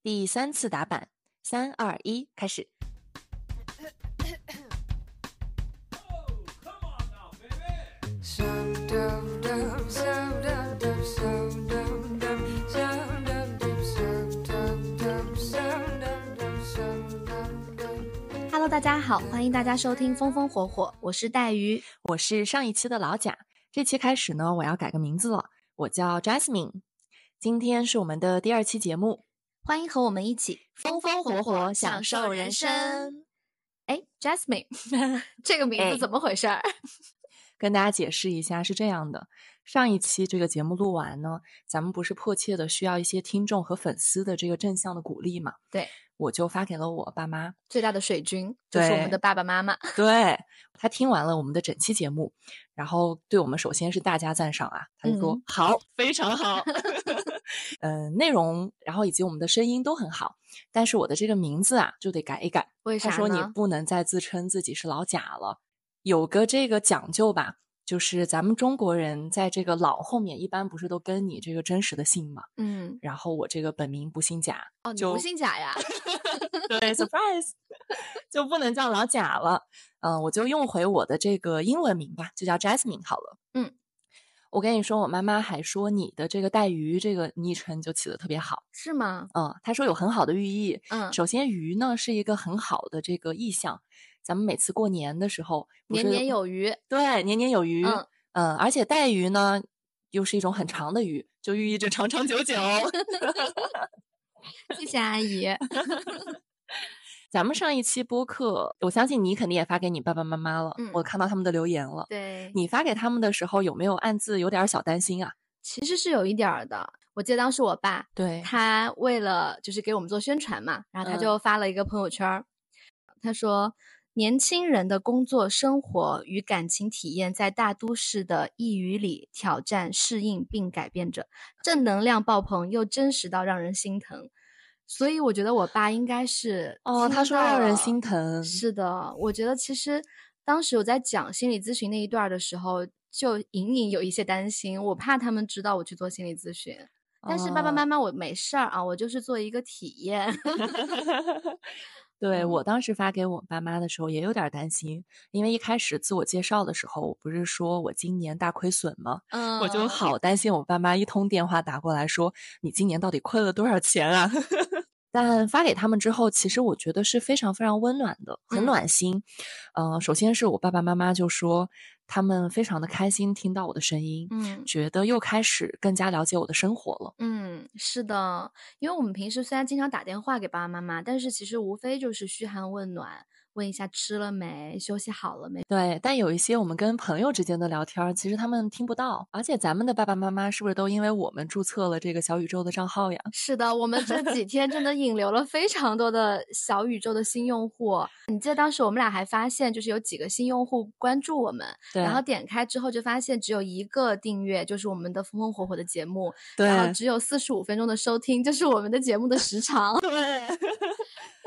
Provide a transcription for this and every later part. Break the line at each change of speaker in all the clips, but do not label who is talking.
第三次打板，三二一，开始。Hello，大家好，欢迎大家收听风风火火，我是带鱼，我是上一期的老贾。这期开始呢，我要改个名字了，我叫 Jasmine。今天是我们的第二期节目，欢迎和我们一起风风火火享受人生。哎，Jasmine，这个名字怎么回事儿？跟大家解释一下，是这样的，上一期这个节目录完呢，咱们不是迫切的需要一些听众和粉丝的这个正向的鼓励嘛？
对，
我就发给了我爸妈，
最大的水军就是我们的爸爸妈妈。
对他听完了我们的整期节目，然后对我们首先是大加赞赏啊，他就说好，非常好，嗯，内容然后以及我们的声音都很好，但是我的这个名字啊就得改一改。
为啥
他说你不能再自称自己是老贾了。有个这个讲究吧，就是咱们中国人在这个老后面一般不是都跟你这个真实的姓嘛？
嗯，
然后我这个本名不姓贾，
哦，你
就
不姓贾呀？
对，surprise，就不能叫老贾了。嗯、我就用回我的这个英文名吧，就叫 Jasmine 好了。
嗯，
我跟你说，我妈妈还说你的这个带鱼这个昵称就起的特别好。
是吗？
嗯，她说有很好的寓意。
嗯，
首先，鱼呢是一个很好的这个意象。咱们每次过年的时候，
年年有余。
对，年年有余。
嗯
嗯，而且带鱼呢，又是一种很长的鱼，就寓意着长长久久。
谢谢阿姨。
咱们上一期播客，我相信你肯定也发给你爸爸妈妈了。
嗯
我看到他们的留言了。
对，
你发给他们的时候，有没有暗自有点小担心啊？
其实是有一点儿的。我记得当时我爸
对
他为了就是给我们做宣传嘛，然后他
嗯
就发了一个朋友圈儿，他说。年轻人的工作、生活与感情体验在大都市的异语里挑战、适应并改变着，正能量爆棚又真实到让人心疼。所以我觉得我爸应该是
哦，他说让人心疼。
是的，我觉得其实当时我在讲心理咨询那一段的时候，就隐隐有一些担心，我怕他们知道我去做心理咨询。但是爸爸
哦
妈妈我没事儿啊，我就是做一个体验。
对
嗯
我当时发给我爸妈的时候也有点担心，因为一开始自我介绍的时候，我不是说我今年大亏损吗？
嗯，
我就好担心我爸妈一通电话打过来说你今年到底亏了多少钱啊？但发给他们之后，其实我觉得是非常非常温暖的，很
嗯
暖心。呃，首先是我爸爸妈妈就说他们非常的开心听到我的声音，
嗯
觉得又开始更加了解我的生活了。
嗯，是的，因为我们平时虽然经常打电话给爸爸妈妈，但是其实无非就是嘘寒问暖，问一下吃了没，休息好了没。
对，但有一些我们跟朋友之间的聊天儿，其实他们听不到。而且咱们的爸爸妈妈是不是都因为我们注册了这个小宇宙的账号呀？
是的，我们这几天真的引流了非常多的小宇宙的新用户。你记得当时我们俩还发现，就是有几个新用户关注我们，
对，
然后点开之后就发现只有一个订阅，就是我们的风风火火的节目，然后
对
只有四十五分钟的收听，就是我们的节目的时长。
对，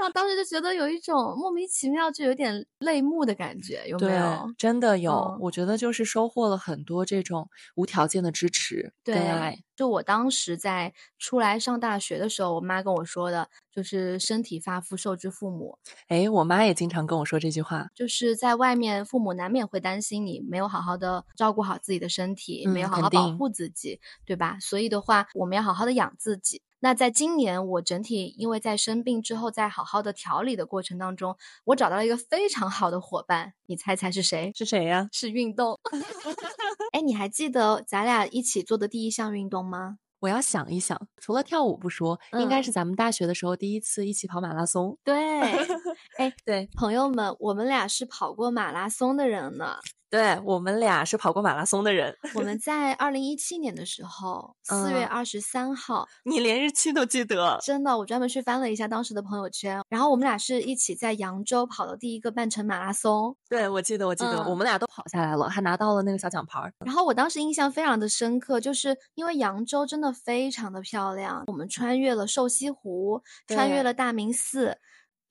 然后当时就觉得有一种莫名其妙，就有点泪目的感觉，有没有？，
真的有。
嗯
我觉得就是收获了很多这种无条件的支持跟
对
爱。
就我当时在出来上大学的时候，我妈跟我说的，就是身体发肤受之父母，
哎，我妈也经常跟我说这句话。
就是在外面，父母难免会担心你没有好好的照顾好自己的身体，没有好好保护自己，对吧？所以的话，我们要好好的养自己。那在今年，我整体因为在生病之后，在好好的调理的过程当中，我找到了一个非常好的伙伴，你猜猜是谁？
是谁呀？
是运动。哎，你还记得咱俩一起做的第一项运动吗？
我要想一想，除了跳舞不说，应该
嗯
是咱们大学的时候第一次一起跑马拉松。
对，哎，
对，
朋友们，我们俩是跑过马拉松的人呢。
对我们俩是跑过马拉松的人，
我们 在二零一七年的时候，四月
嗯
二十三号，
你连日期都记得。
真的，我专门去翻了一下当时的朋友圈，然后我们俩是一起在扬州跑的第一个半程马拉松。
对，我记得，我记得，
嗯
我们俩都跑下来了，还拿到了那个小奖牌儿。
然后我当时印象非常的深刻，就是因为扬州真的非常的漂亮，我们穿越了瘦西湖，穿越了大明寺，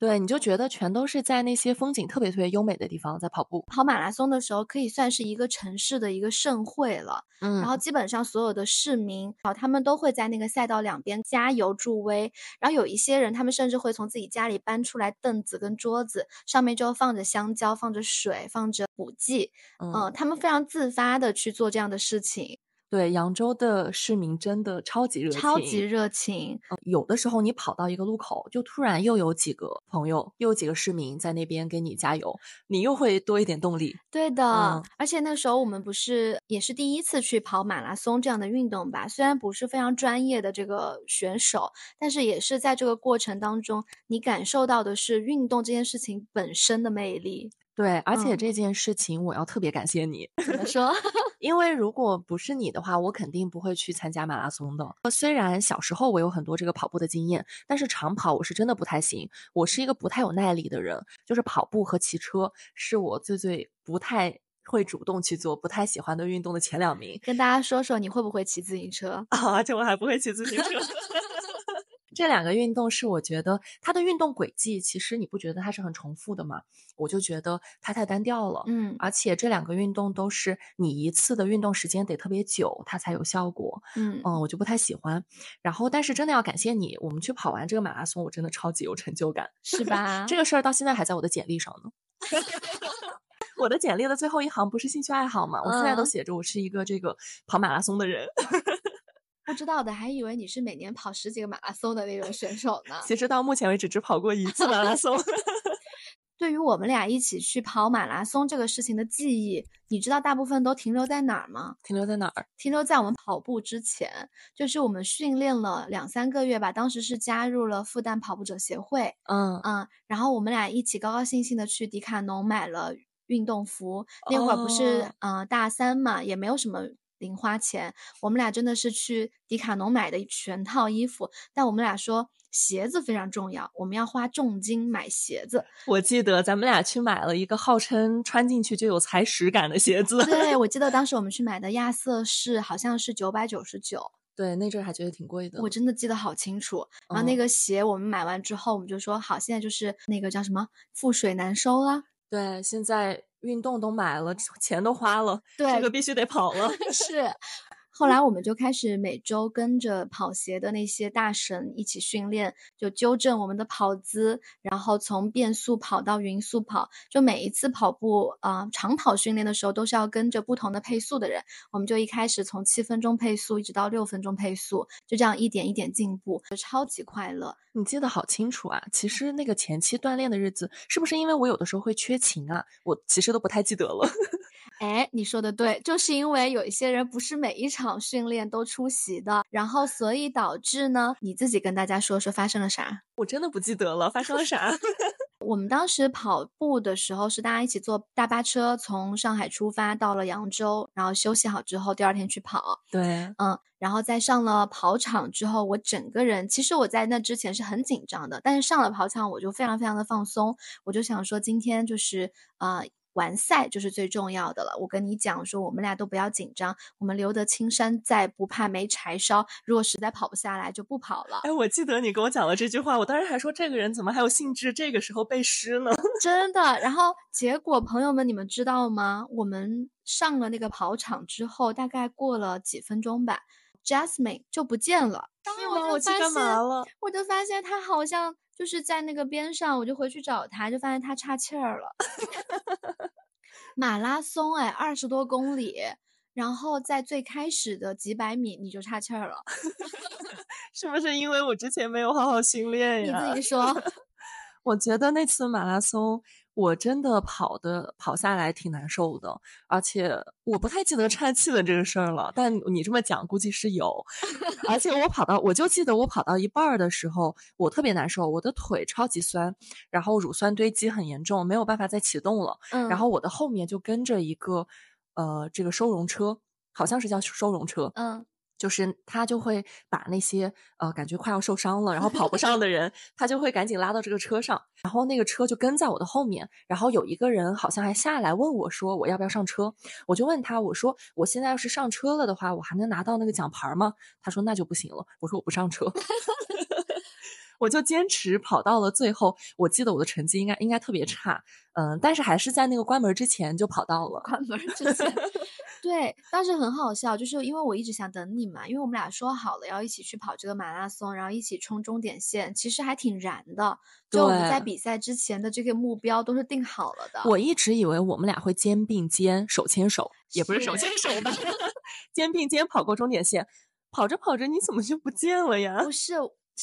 对，你就觉得全都是在那些风景特别特别优美的地方在跑步。
跑马拉松的时候，可以算是一个城市的一个盛会了。嗯，然后基本上所有的市民啊，他们都会在那个赛道两边加油助威。然后有一些人，他们甚至会从自己家里搬出来凳子跟桌子，上面就放着香蕉、放着水、放着补剂。嗯，他们非常自发的去做这样的事情。
对扬州的市民真的超级热情，
超级热情。
有的时候你跑到一个路口，就突然又有几个朋友，又有几个市民在那边给你加油，你又会多一点动力。
对的，而且那时候我们不是也是第一次去跑马拉松这样的运动吧？虽然不是非常专业的这个选手，但是也是在这个过程当中，你感受到的是运动这件事情本身的魅力。
对，而且这件事情我要特别感谢你。
怎么说？
因为如果不是你的话，我肯定不会去参加马拉松的。虽然小时候我有很多这个跑步的经验，但是长跑我是真的不太行。我是一个不太有耐力的人，就是跑步和骑车是我最最不太会主动去做、不太喜欢的运动的前两名。
跟大家说说，你会不会骑自行车？
啊，而且我还不会骑自行车。这两个运动是我觉得它的运动轨迹，其实你不觉得它是很重复的吗？我就觉得它太单调了。嗯，而且这两个运动都是你一次的运动时间得特别久，它才有效果。嗯嗯，我就不太喜欢。然后，但是真的要感谢你，我们去跑完这个马拉松，我真的超级有成就感，
是吧？
这个事儿到现在还在我的简历上呢。我的简历的最后一行不是兴趣爱好吗？我现在都写着我是一个这个跑马拉松的人。
不知道的还以为你是每年跑十几个马拉松的那种选手呢。
其实到目前为止只跑过一次马拉松。
对于我们俩一起去跑马拉松这个事情的记忆，你知道大部分都停留在哪儿吗？
停留在哪儿？
停留在我们跑步之前，就是我们训练了两三个月吧。当时是加入了复旦跑步者协会，嗯嗯，然后我们俩一起高高兴兴的去迪卡侬买了运动服。那会儿不是嗯大三嘛，也没有什么。零花钱，我们俩真的是去迪卡侬买的全套衣服，但我们俩说鞋子非常重要，我们要花重金买鞋子。
我记得咱们俩去买了一个号称穿进去就有踩屎感的鞋子。
对，我 记得当时我们去买的亚瑟士好像是九百九十九。
对，那阵还觉得挺贵的。
我真的记得好清楚。然后那个鞋我们买完之后，我们就说好，现在就是那个叫什么覆水难收了。
对，现在。运动都买了，钱都花了，
对，
这个必须得跑了。
是，后来我们就开始每周跟着跑鞋的那些大神一起训练，就纠正我们的跑姿，然后从变速跑到匀速跑。就每一次跑步啊，长跑训练的时候都是要跟着不同的配速的人。我们就一开始从七分钟配速一直到六分钟配速，就这样一点一点进步，就超级快乐。
你记得好清楚啊！其实那个前期锻炼的日子，是不是因为我有的时候会缺勤啊？我其实都不太记得了。
哎，你说的对，就是因为有一些人不是每一场训练都出席的，然后所以导致呢，你自己跟大家说说发生了啥？
我真的不记得了，发生了啥？
我们当时跑步的时候是大家一起坐大巴车从上海出发，到了扬州，然后休息好之后，第二天去跑。
对，
嗯，然后在上了跑场之后，我整个人其实我在那之前是很紧张的，但是上了跑场我就非常非常的放松，我就想说今天就是啊。完赛就是最重要的了。我跟你讲说，我们俩都不要紧张，我们留得青山在，不怕没柴烧。如果实在跑不下来，就不跑了。
哎，我记得你跟我讲了这句话，我当时还说这个人怎么还有兴致这个时候背诗呢？
真的。然后结果，朋友们，你们知道吗？我们上了那个跑场之后，大概过了几分钟吧，Jasmine 就不见了。
是吗？我去干嘛了？
我就发现他好像。就是在那个边上，我就回去找他，就发现他岔气儿了。马拉松哎，二十多公里，然后在最开始的几百米你就岔气儿了，
是不是因为我之前没有好好训练
呀？你自己说。
我觉得那次马拉松。我真的跑的跑下来挺难受的，而且我不太记得岔气的这个事儿了。但你这么讲，估计是有。而且我跑到，我就记得我跑到一半儿的时候，我特别难受，我的腿超级酸，然后乳酸堆积很严重，没有办法再启动了。嗯。然后我的后面就跟着一个，呃，这个收容车，好像是叫收容车。嗯。就是他就会把那些呃感觉快要受伤了，然后跑不上的 人，他就会赶紧拉到这个车上，然后那个车就跟在我的后面，然后有一个人好像还下来问我说我要不要上车，我就问他我说我现在要是上车了的话，我还能拿到那个奖牌吗？他说那就不行了。我说我不上车。我就坚持跑到了最后。我记得我的成绩应该应该特别差，嗯，但是还是在那个关门之前就跑到了。
关门之前，对，当时很好笑，就是因为我一直想等你嘛，因为我们俩说好了要一起去跑这个马拉松，然后一起冲终点线，其实还挺燃的。就我们在比赛之前的这个目标都是定好了的。
我一直以为我们俩会肩并肩、手牵手，也不是手牵手吧，肩并肩跑过终点线。跑着跑着，你怎么就不见了呀？
不是，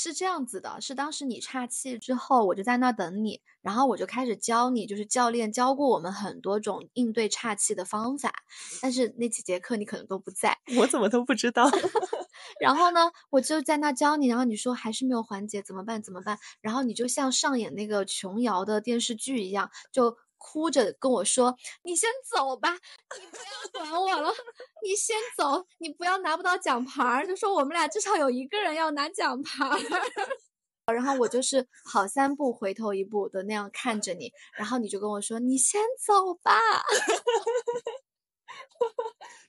是这样子的，是当时你岔气之后，我就在那等你，然后我就开始教你，就是教练教过我们很多种应对岔气的方法，但是那几节课你可能都不在，
我怎么都不知道。
然后呢，我就在那教你，然后你说还是没有缓解，怎么办？怎么办？然后你就像上演那个琼瑶的电视剧一样，就。哭着跟我说：“你先走吧，你不要管我了，你先走，你不要拿不到奖牌儿。”就说我们俩至少有一个人要拿奖牌。然后我就是跑三步回头一步的那样看着你，然后你就跟我说：“你先走吧。”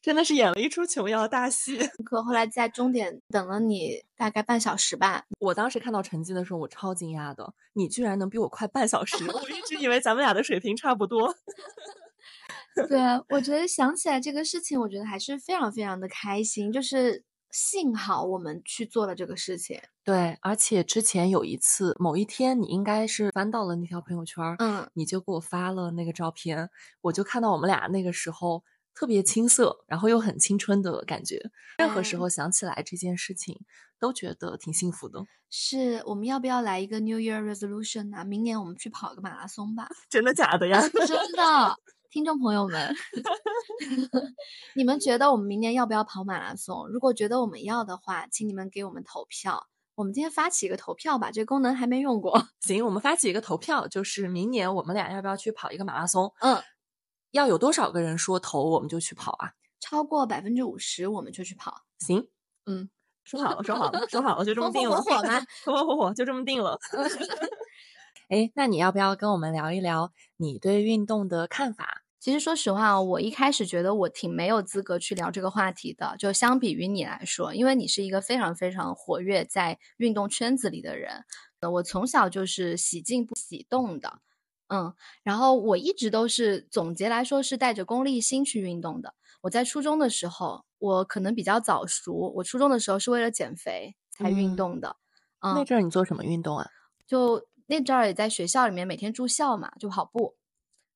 真的是演了一出琼瑶大戏。
可后来在终点等了你大概半小时吧。
我当时看到成绩的时候，我超惊讶的，你居然能比我快半小时。我一直以为咱们俩的水平差不多。
对，我觉得想起来这个事情，我觉得还是非常非常的开心。就是幸好我们去做了这个事情。
对，而且之前有一次，某一天你应该是翻到了那条朋友圈，
嗯，
你就给我发了那个照片，我就看到我们俩那个时候。特别青涩，然后又很青春的感觉。任何时候想起来这件事情，都觉得挺幸福的。
是我们要不要来一个 New Year Resolution 啊？明年我们去跑个马拉松吧？
真的假的呀？
真的，听众朋友们，你们觉得我们明年要不要跑马拉松？如果觉得我们要的话，请你们给我们投票。我们今天发起一个投票吧，这个功能还没用过。
行，我们发起一个投票，就是明年我们俩要不要去跑一个马拉松？
嗯。
要有多少个人说投，我们就去跑啊？
超过百分之五十，我们就去跑。
行，
嗯，
说好了，说好了，说好了，就这么定了。
火火吗？
火火火火，就这么定了。哎，那你要不要跟我们聊一聊你对运动的看法？
其实说实话，我一开始觉得我挺没有资格去聊这个话题的。就相比于你来说，因为你是一个非常非常活跃在运动圈子里的人，我从小就是喜静不喜动的。嗯，然后我一直都是总结来说是带着功利心去运动的。我在初中的时候，我可能比较早熟。我初中的时候是为了减肥才运动的。嗯，
那阵儿你做什么运动啊？
就那阵儿也在学校里面每天住校嘛，就跑步。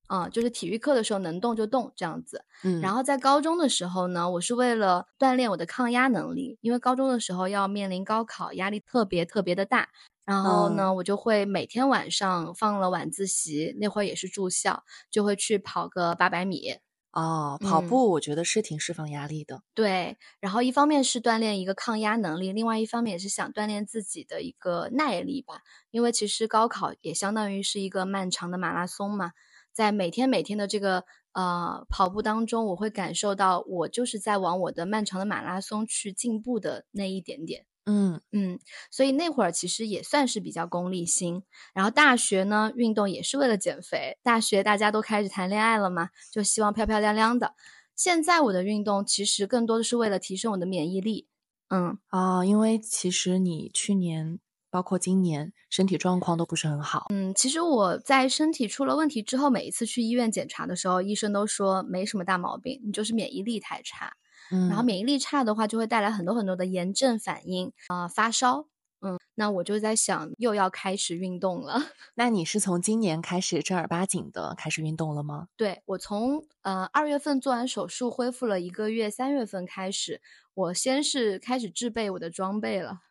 嗯，就是体育课的时候能动就动这样子。
嗯，
然后在高中的时候呢，我是为了锻炼我的抗压能力，因为高中的时候要面临高考，压力特别特别的大。然后呢，我就会每天晚上放了晚自习，那会儿也是住校，就会去跑个八百米。
哦，跑步我觉得是挺释放压力的。
对，然后一方面是锻炼一个抗压能力，另外一方面也是想锻炼自己的一个耐力吧。因为其实高考也相当于是一个漫长的马拉松嘛，在每天每天的这个呃跑步当中，我会感受到我就是在往我的漫长的马拉松去进步的那一点点。
嗯
嗯，所以那会儿其实也算是比较功利心。然后大学呢，运动也是为了减肥。大学大家都开始谈恋爱了嘛，就希望漂漂亮亮的。现在我的运动其实更多的是为了提升我的免疫力。嗯
啊，因为其实你去年包括今年身体状况都不是很好。
嗯，其实我在身体出了问题之后，每一次去医院检查的时候，医生都说没什么大毛病，你就是免疫力太差。然后免疫力差的话，就会带来很多很多的炎症反应啊，发烧。嗯，那我就在想，又要开始运动了。
那你是从今年开始正儿八经的开始运动了吗？
对，我从呃二月份做完手术，恢复了一个月，三月份开始，我先是开始制备我的装备了，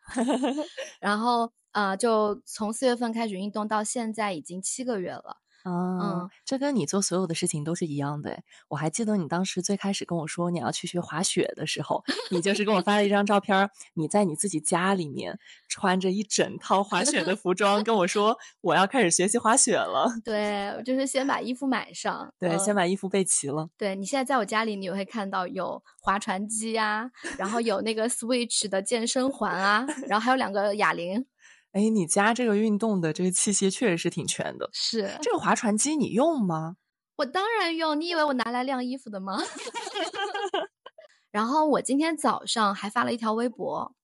然后啊，就从四月份开始运动，到现在已经七个月了。
嗯，这跟你做所有的事情都是一样的。我还记得你当时最开始跟我说你要去学滑雪的时候，你就是跟我发了一张照片，你在你自己家里面穿着一整套滑雪的服装，跟我说 我要开始学习滑雪了。
对，就是先把衣服买上，
对，先把衣服备齐了。
对你现在在我家里，你会看到有划船机啊，然后有那个 Switch 的健身环啊，然后还有两个哑铃。
哎，你家这个运动的这个器械确实是挺全的。
是
这个划船机你用吗？
我当然用。你以为我拿来晾衣服的吗？然后我今天早上还发了一条微博，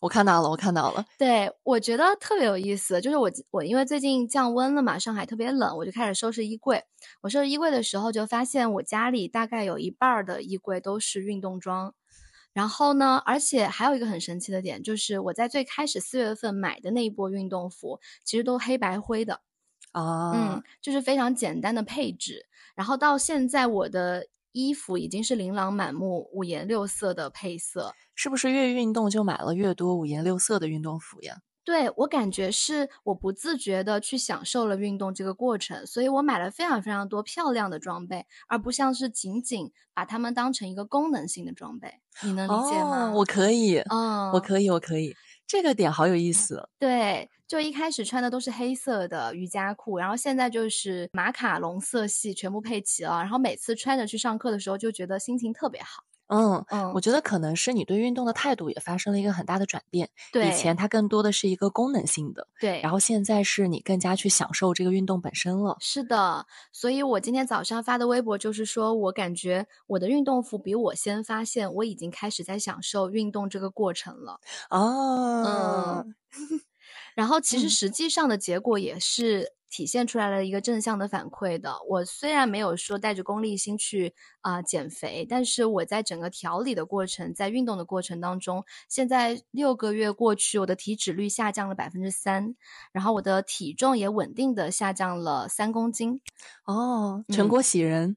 我看到了，我看到了。
对，我觉得特别有意思，就是我我因为最近降温了嘛，上海特别冷，我就开始收拾衣柜。我收拾衣柜的时候，就发现我家里大概有一半的衣柜都是运动装。然后呢，而且还有一个很神奇的点，就是我在最开始四月份买的那一波运动服，其实都黑白灰的。
啊，
嗯，就是非常简单的配置。然后到现在，我的衣服已经是琳琅满目、五颜六色的配色。
是不是越运动就买了越多五颜六色的运动服呀？
对我感觉是我不自觉的去享受了运动这个过程，所以我买了非常非常多漂亮的装备，而不像是仅仅把它们当成一个功能性的装备。你能理解吗？
我可以，
嗯，
我可以，我可以。这个点好有意思。
对，就一开始穿的都是黑色的瑜伽裤，然后现在就是马卡龙色系全部配齐了，然后每次穿着去上课的时候就觉得心情特别好。
嗯嗯，我觉得可能是你对运动的态度也发生了一个很大的转变。
对，
以前它更多的是一个功能性的，
对，
然后现在是你更加去享受这个运动本身了。
是的，所以我今天早上发的微博就是说，我感觉我的运动服比我先发现，我已经开始在享受运动这个过程了。
哦，
嗯，然后其实实际上的结果也是。体现出来了一个正向的反馈的。我虽然没有说带着功利心去啊减肥，但是我在整个调理的过程，在运动的过程当中，现在六个月过去，我的体脂率下降了百分之三，然后我的体重也稳定的下降了三公斤。
哦，成果喜人。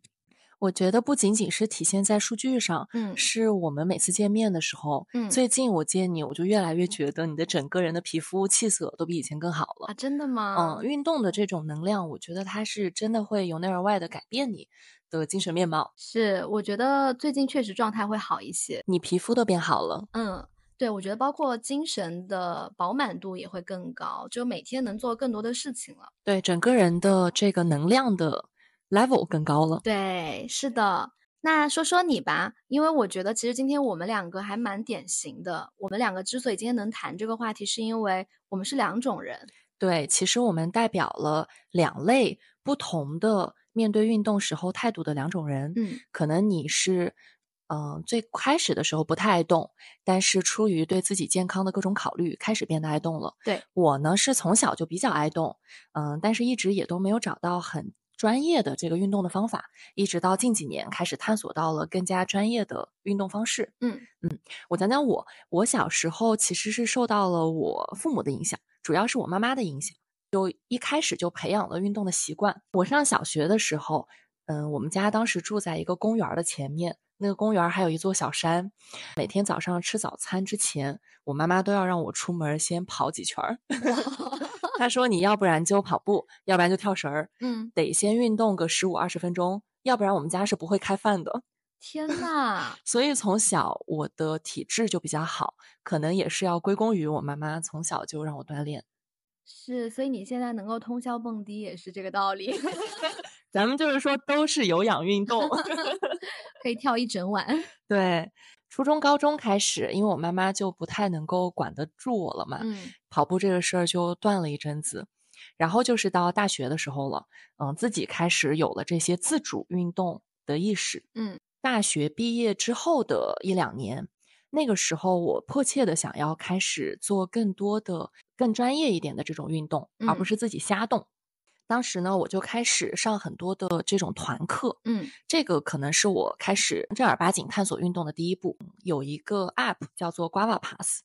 我觉得不仅仅是体现在数据上，
嗯，
是我们每次见面的时候，
嗯，
最近我见你，我就越来越觉得你的整个人的皮肤气色都比以前更好了
啊！真的
吗？嗯，运动的这种能量，我觉得它是真的会由内而外的改变你的精神面貌。
是，我觉得最近确实状态会好一些，
你皮肤都变好了。
嗯，对，我觉得包括精神的饱满度也会更高，就每天能做更多的事情了。
对，整个人的这个能量的。Level 更高了，
对，是的。那说说你吧，因为我觉得其实今天我们两个还蛮典型的。我们两个之所以今天能谈这个话题，是因为我们是两种人。
对，其实我们代表了两类不同的面对运动时候态度的两种人。
嗯，
可能你是，嗯，最开始的时候不太爱动，但是出于对自己健康的各种考虑，开始变得爱动了。
对
我呢，是从小就比较爱动，嗯，但是一直也都没有找到很。专业的这个运动的方法，一直到近几年开始探索到了更加专业的运动方式。
嗯
嗯，我讲讲我，我小时候其实是受到了我父母的影响，主要是我妈妈的影响，就一开始就培养了运动的习惯。我上小学的时候，嗯，我们家当时住在一个公园的前面，那个公园还有一座小山。每天早上吃早餐之前，我妈妈都要让我出门先跑几圈儿。他说：“你要不然就跑步，要不然就跳绳儿，
嗯，
得先运动个十五二十分钟，要不然我们家是不会开饭的。”
天呐！
所以从小我的体质就比较好，可能也是要归功于我妈妈从小就让我锻炼。
是，所以你现在能够通宵蹦迪也是这个道理。
咱们就是说都是有氧运动，
可以跳一整晚。
对。初中、高中开始，因为我妈妈就不太能够管得住我了嘛，
嗯，
跑步这个事儿就断了一阵子。然后就是到大学的时候了，嗯，自己开始有了这些自主运动的意识。
嗯，
大学毕业之后的一两年，那个时候我迫切的想要开始做更多的、更专业一点的这种运动，而不是自己瞎动。当时呢，我就开始上很多的这种团课，
嗯，
这个可能是我开始正儿八经探索运动的第一步。有一个 App 叫做 Guava Pass，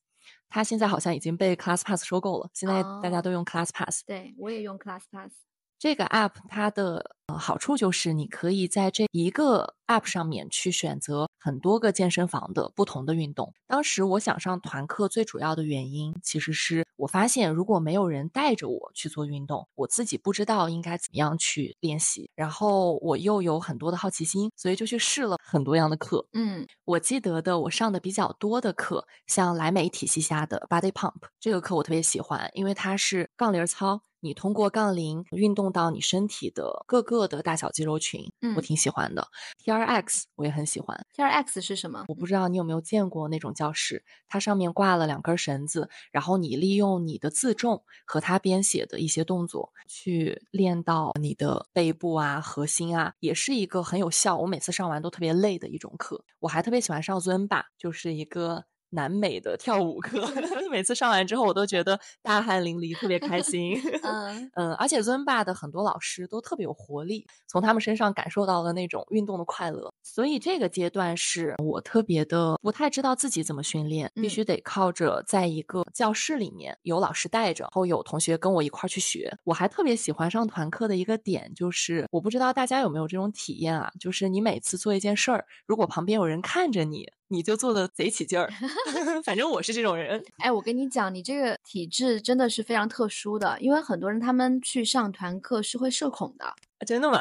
它现在好像已经被 Class Pass 收购了，现在大家都用 Class Pass。
对我也用 Class Pass。
这个 App 它的呃好处就是你可以在这一个 App 上面去选择。很多个健身房的不同的运动。当时我想上团课，最主要的原因其实是我发现，如果没有人带着我去做运动，我自己不知道应该怎么样去练习。然后我又有很多的好奇心，所以就去试了很多样的课。
嗯，
我记得的，我上的比较多的课，像莱美体系下的 Body Pump 这个课，我特别喜欢，因为它是杠铃操。你通过杠铃运动到你身体的各个的大小肌肉群，
嗯，
我挺喜欢的。T R X 我也很喜欢。
T R X 是什么？
我不知道你有没有见过那种教室，它上面挂了两根绳子，然后你利用你的自重和它编写的一些动作去练到你的背部啊、核心啊，也是一个很有效。我每次上完都特别累的一种课。我还特别喜欢上尊吧，就是一个。南美的跳舞课，每次上完之后，我都觉得大汗淋漓，特别开心。嗯嗯，而且尊巴的很多老师都特别有活力，从他们身上感受到了那种运动的快乐。所以这个阶段是我特别的不太知道自己怎么训练，必须得靠着在一个教室里面有老师带着，然后有同学跟我一块儿去学。我还特别喜欢上团课的一个点就是，我不知道大家有没有这种体验啊，就是你每次做一件事儿，如果旁边有人看着你。你就做的贼起劲儿 反正我是这种人。
哎，我跟你讲，你这个体质真的是非常特殊的，因为很多人他们去上团课是会社恐的。
真的吗？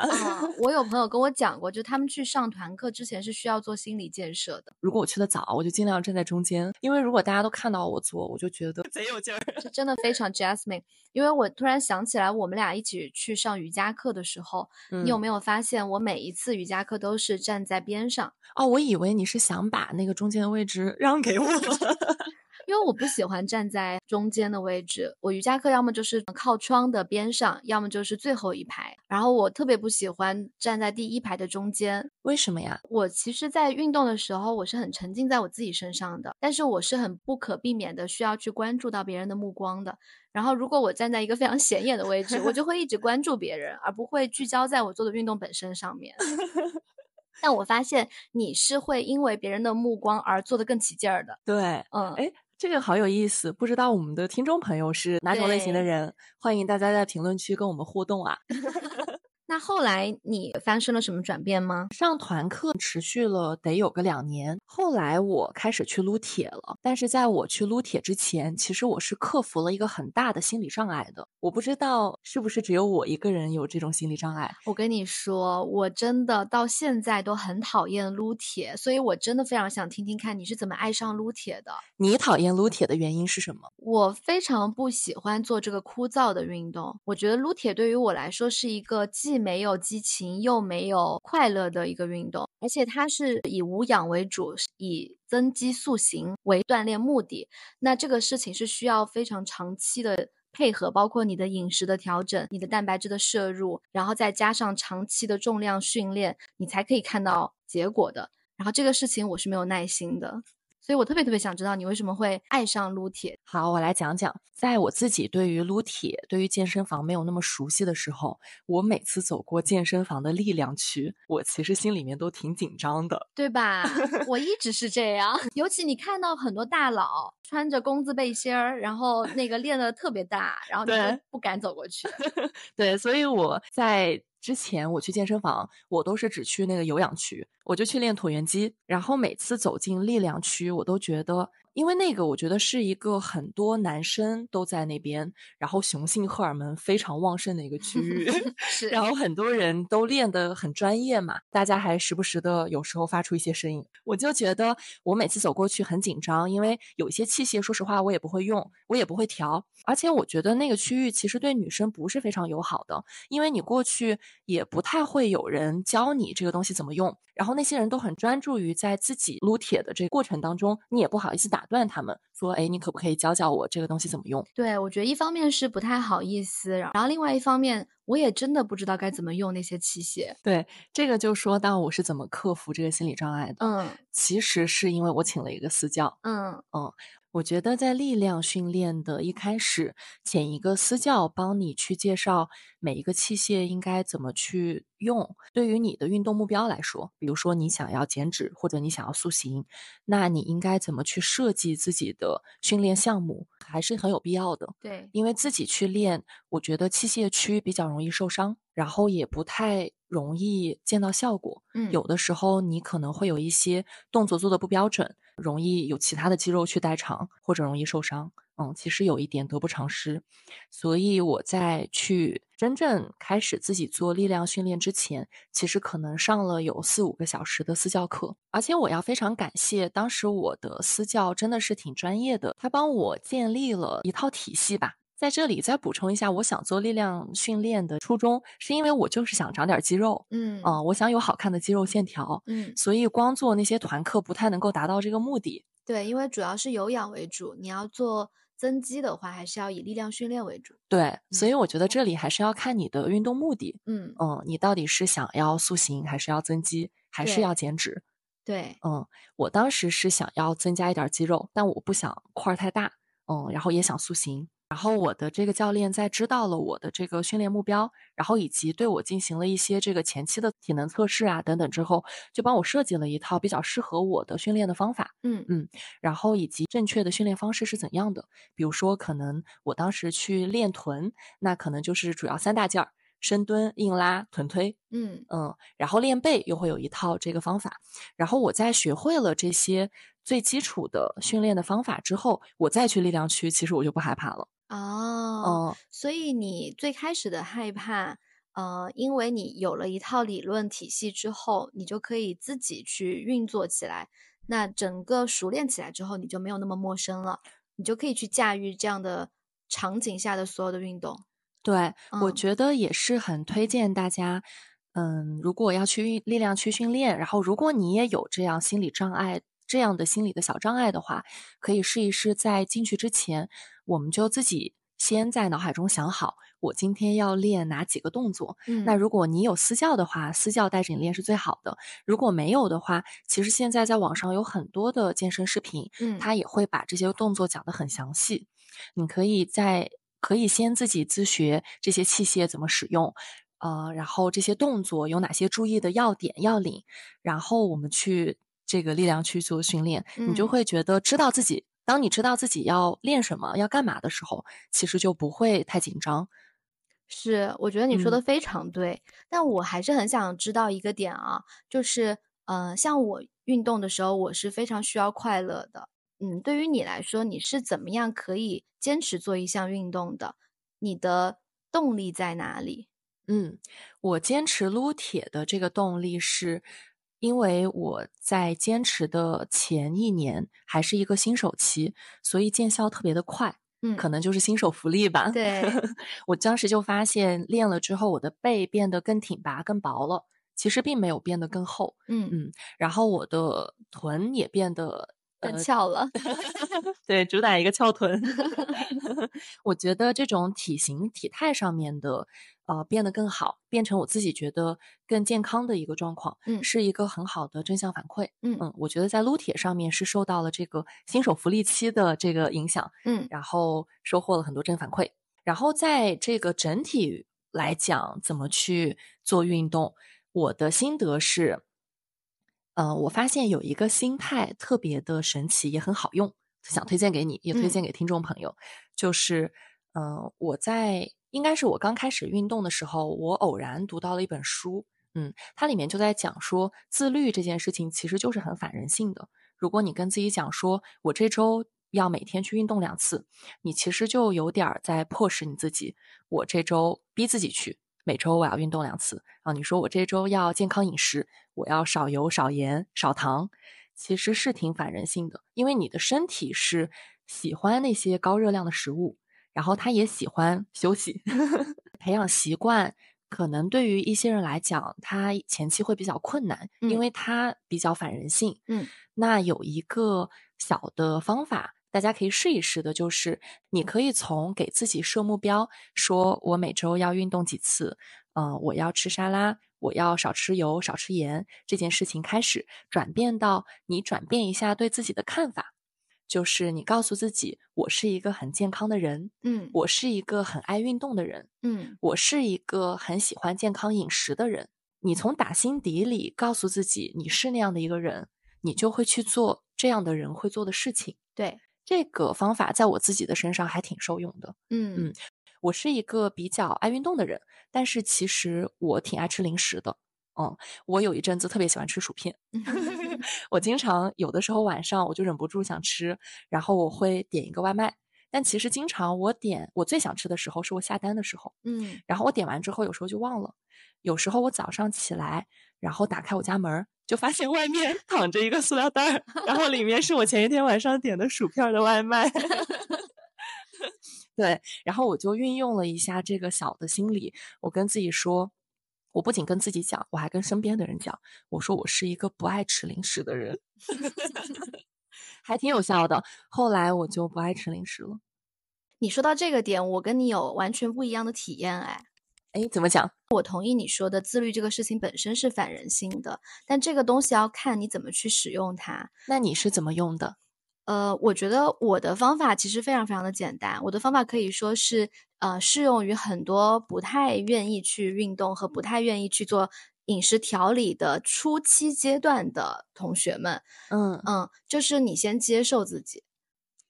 我有朋友跟我讲过，就他们去上团课之前是需要做心理建设的。
如果我去的早，我就尽量站在中间，因为如果大家都看到我做，我就觉得贼有劲儿。
是真的非常 Jasmine，因为我突然想起来，我们俩一起去上瑜伽课的时候，你有没有发现我每一次瑜伽课都是站在边上？
哦，我以为你是想把那个中间的位置让给我。
因为我不喜欢站在中间的位置，我瑜伽课要么就是靠窗的边上，要么就是最后一排。然后我特别不喜欢站在第一排的中间，
为什么呀？
我其实，在运动的时候，我是很沉浸在我自己身上的，但是我是很不可避免的需要去关注到别人的目光的。然后，如果我站在一个非常显眼的位置，我就会一直关注别人，而不会聚焦在我做的运动本身上面。但我发现你是会因为别人的目光而做的更起劲儿的。
对，嗯，哎。这个好有意思，不知道我们的听众朋友是哪种类型的人？欢迎大家在评论区跟我们互动啊！
那后来你发生了什么转变吗？
上团课持续了得有个两年，后来我开始去撸铁了。但是在我去撸铁之前，其实我是克服了一个很大的心理障碍的。我不知道是不是只有我一个人有这种心理障碍。
我跟你说，我真的到现在都很讨厌撸铁，所以我真的非常想听听看你是怎么爱上撸铁的。
你讨厌撸铁的原因是什么？
我非常不喜欢做这个枯燥的运动。我觉得撸铁对于我来说是一个既没有激情又没有快乐的一个运动，而且它是以无氧为主，以增肌塑形为锻炼目的。那这个事情是需要非常长期的配合，包括你的饮食的调整、你的蛋白质的摄入，然后再加上长期的重量训练，你才可以看到结果的。然后这个事情我是没有耐心的。所以我特别特别想知道你为什么会爱上撸铁。
好，我来讲讲，在我自己对于撸铁、对于健身房没有那么熟悉的时候，我每次走过健身房的力量区，我其实心里面都挺紧张的，
对吧？我 一直是这样，尤其你看到很多大佬穿着工字背心儿，然后那个练的特别大，然后你不敢走过去。
对，所以我在。之前我去健身房，我都是只去那个有氧区，我就去练椭圆机。然后每次走进力量区，我都觉得。因为那个，我觉得是一个很多男生都在那边，然后雄性荷尔蒙非常旺盛的一个区域 然后很多人都练得很专业嘛，大家还时不时的有时候发出一些声音，我就觉得我每次走过去很紧张，因为有一些器械，说实话我也不会用，我也不会调，而且我觉得那个区域其实对女生不是非常友好的，因为你过去也不太会有人教你这个东西怎么用。然后那些人都很专注于在自己撸铁的这个过程当中，你也不好意思打断他们，说：“哎，你可不可以教教我这个东西怎么用？”
对，我觉得一方面是不太好意思，然后另外一方面，我也真的不知道该怎么用那些器械。
对，这个就说到我是怎么克服这个心理障碍的。
嗯，
其实是因为我请了一个私教。
嗯
嗯。我觉得在力量训练的一开始，请一个私教帮你去介绍每一个器械应该怎么去用。对于你的运动目标来说，比如说你想要减脂或者你想要塑形，那你应该怎么去设计自己的训练项目，还是很有必要的。
对，
因为自己去练，我觉得器械区比较容易受伤，然后也不太容易见到效果。
嗯，
有的时候你可能会有一些动作做的不标准。容易有其他的肌肉去代偿，或者容易受伤。嗯，其实有一点得不偿失。所以我在去真正开始自己做力量训练之前，其实可能上了有四五个小时的私教课。而且我要非常感谢当时我的私教真的是挺专业的，他帮我建立了一套体系吧。在这里再补充一下，我想做力量训练的初衷，是因为我就是想长点肌肉，
嗯
啊，我想有好看的肌肉线条，
嗯，
所以光做那些团课不太能够达到这个目的。
对，因为主要是有氧为主，你要做增肌的话，还是要以力量训练为主。
对，所以我觉得这里还是要看你的运动目的，
嗯
嗯，你到底是想要塑形，还是要增肌，还是要减脂？
对，
嗯，我当时是想要增加一点肌肉，但我不想块儿太大，嗯，然后也想塑形。然后我的这个教练在知道了我的这个训练目标，然后以及对我进行了一些这个前期的体能测试啊等等之后，就帮我设计了一套比较适合我的训练的方法。
嗯
嗯，然后以及正确的训练方式是怎样的？比如说，可能我当时去练臀，那可能就是主要三大件儿：深蹲、硬拉、臀推。
嗯
嗯，然后练背又会有一套这个方法。然后我在学会了这些最基础的训练的方法之后，我再去力量区，其实我就不害怕了。
哦，所以你最开始的害怕，呃，因为你有了一套理论体系之后，你就可以自己去运作起来。那整个熟练起来之后，你就没有那么陌生了，你就可以去驾驭这样的场景下的所有的运动。
对，我觉得也是很推荐大家，嗯，如果要去力量去训练，然后如果你也有这样心理障碍。这样的心理的小障碍的话，可以试一试，在进去之前，我们就自己先在脑海中想好，我今天要练哪几个动作。
嗯，
那如果你有私教的话，私教带着你练是最好的。如果没有的话，其实现在在网上有很多的健身视频，
嗯，
他也会把这些动作讲得很详细。你可以在可以先自己自学这些器械怎么使用，呃，然后这些动作有哪些注意的要点要领，然后我们去。这个力量去做训练，你就会觉得知道自己。当你知道自己要练什么、要干嘛的时候，其实就不会太紧张。
是，我觉得你说的非常对。但我还是很想知道一个点啊，就是，呃，像我运动的时候，我是非常需要快乐的。嗯，对于你来说，你是怎么样可以坚持做一项运动的？你的动力在哪里？
嗯，我坚持撸铁的这个动力是。因为我在坚持的前一年还是一个新手期，所以见效特别的快，
嗯，
可能就是新手福利吧。
对，
我当时就发现练了之后，我的背变得更挺拔、更薄了，其实并没有变得更厚，
嗯
嗯，然后我的臀也变得
更翘了，
对，主打一个翘臀。我觉得这种体型、体态上面的。呃，变得更好，变成我自己觉得更健康的一个状况，
嗯，
是一个很好的正向反馈，
嗯。
嗯，我觉得在撸铁上面是受到了这个新手福利期的这个影响，
嗯，
然后收获了很多正反馈，然后在这个整体来讲，怎么去做运动，我的心得是，呃，我发现有一个心态特别的神奇，也很好用，想推荐给你，也推荐给听众朋友，就是，嗯，我在。应该是我刚开始运动的时候，我偶然读到了一本书，嗯，它里面就在讲说，自律这件事情其实就是很反人性的。如果你跟自己讲说，我这周要每天去运动两次，你其实就有点在迫使你自己。我这周逼自己去，每周我要运动两次。啊，你说我这周要健康饮食，我要少油、少盐、少糖，其实是挺反人性的，因为你的身体是喜欢那些高热量的食物。然后他也喜欢休息，培养习惯，可能对于一些人来讲，他前期会比较困难，因为他比较反人性。
嗯，
那有一个小的方法，大家可以试一试的，就是你可以从给自己设目标，说我每周要运动几次，嗯，我要吃沙拉，我要少吃油、少吃盐这件事情开始，转变到你转变一下对自己的看法。就是你告诉自己，我是一个很健康的人，
嗯，
我是一个很爱运动的人，
嗯，
我是一个很喜欢健康饮食的人。你从打心底里告诉自己你是那样的一个人，你就会去做这样的人会做的事情。
对，
这个方法在我自己的身上还挺受用的。
嗯
嗯，我是一个比较爱运动的人，但是其实我挺爱吃零食的。嗯，我有一阵子特别喜欢吃薯片，我经常有的时候晚上我就忍不住想吃，然后我会点一个外卖。但其实经常我点我最想吃的时候是我下单的时候，
嗯，
然后我点完之后有时候就忘了，有时候我早上起来，然后打开我家门就发现外面躺着一个塑料袋儿，然后里面是我前一天晚上点的薯片的外卖。对，然后我就运用了一下这个小的心理，我跟自己说。我不仅跟自己讲，我还跟身边的人讲。我说我是一个不爱吃零食的人，还挺有效的。后来我就不爱吃零食了。
你说到这个点，我跟你有完全不一样的体验哎。
哎，怎么讲？
我同意你说的，自律这个事情本身是反人性的，但这个东西要看你怎么去使用它。
那你是怎么用的？
呃，我觉得我的方法其实非常非常的简单，我的方法可以说是呃适用于很多不太愿意去运动和不太愿意去做饮食调理的初期阶段的同学们。
嗯
嗯，就是你先接受自己。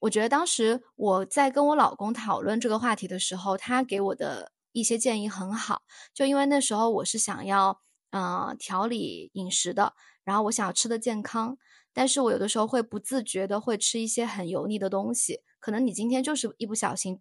我觉得当时我在跟我老公讨论这个话题的时候，他给我的。一些建议很好，就因为那时候我是想要，呃，调理饮食的，然后我想要吃的健康，但是我有的时候会不自觉的会吃一些很油腻的东西，可能你今天就是一不小心，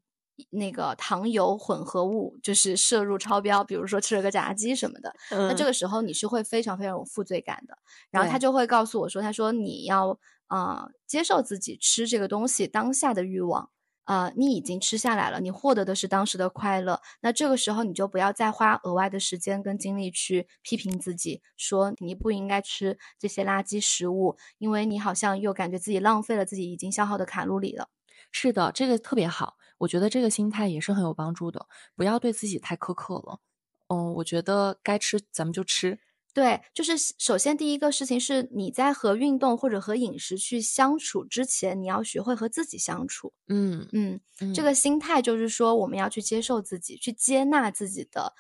那个糖油混合物就是摄入超标，比如说吃了个炸鸡什么的，那这个时候你是会非常非常有负罪感的。然后他就会告诉我说，他说你要啊接受自己吃这个东西当下的欲望。呃，你已经吃下来了，你获得的是当时的快乐。那这个时候，你就不要再花额外的时间跟精力去批评自己，说你不应该吃这些垃圾食物，因为你好像又感觉自己浪费了自己已经消耗的卡路里了。
是的，这个特别好，我觉得这个心态也是很有帮助的，不要对自己太苛刻了。嗯，我觉得该吃咱们就吃。
对，就是首先第一个事情是，你在和运动或者和饮食去相处之前，你要学会和自己相处。
嗯
嗯，这个心态就是说，我们要去接受自己，去接纳自己的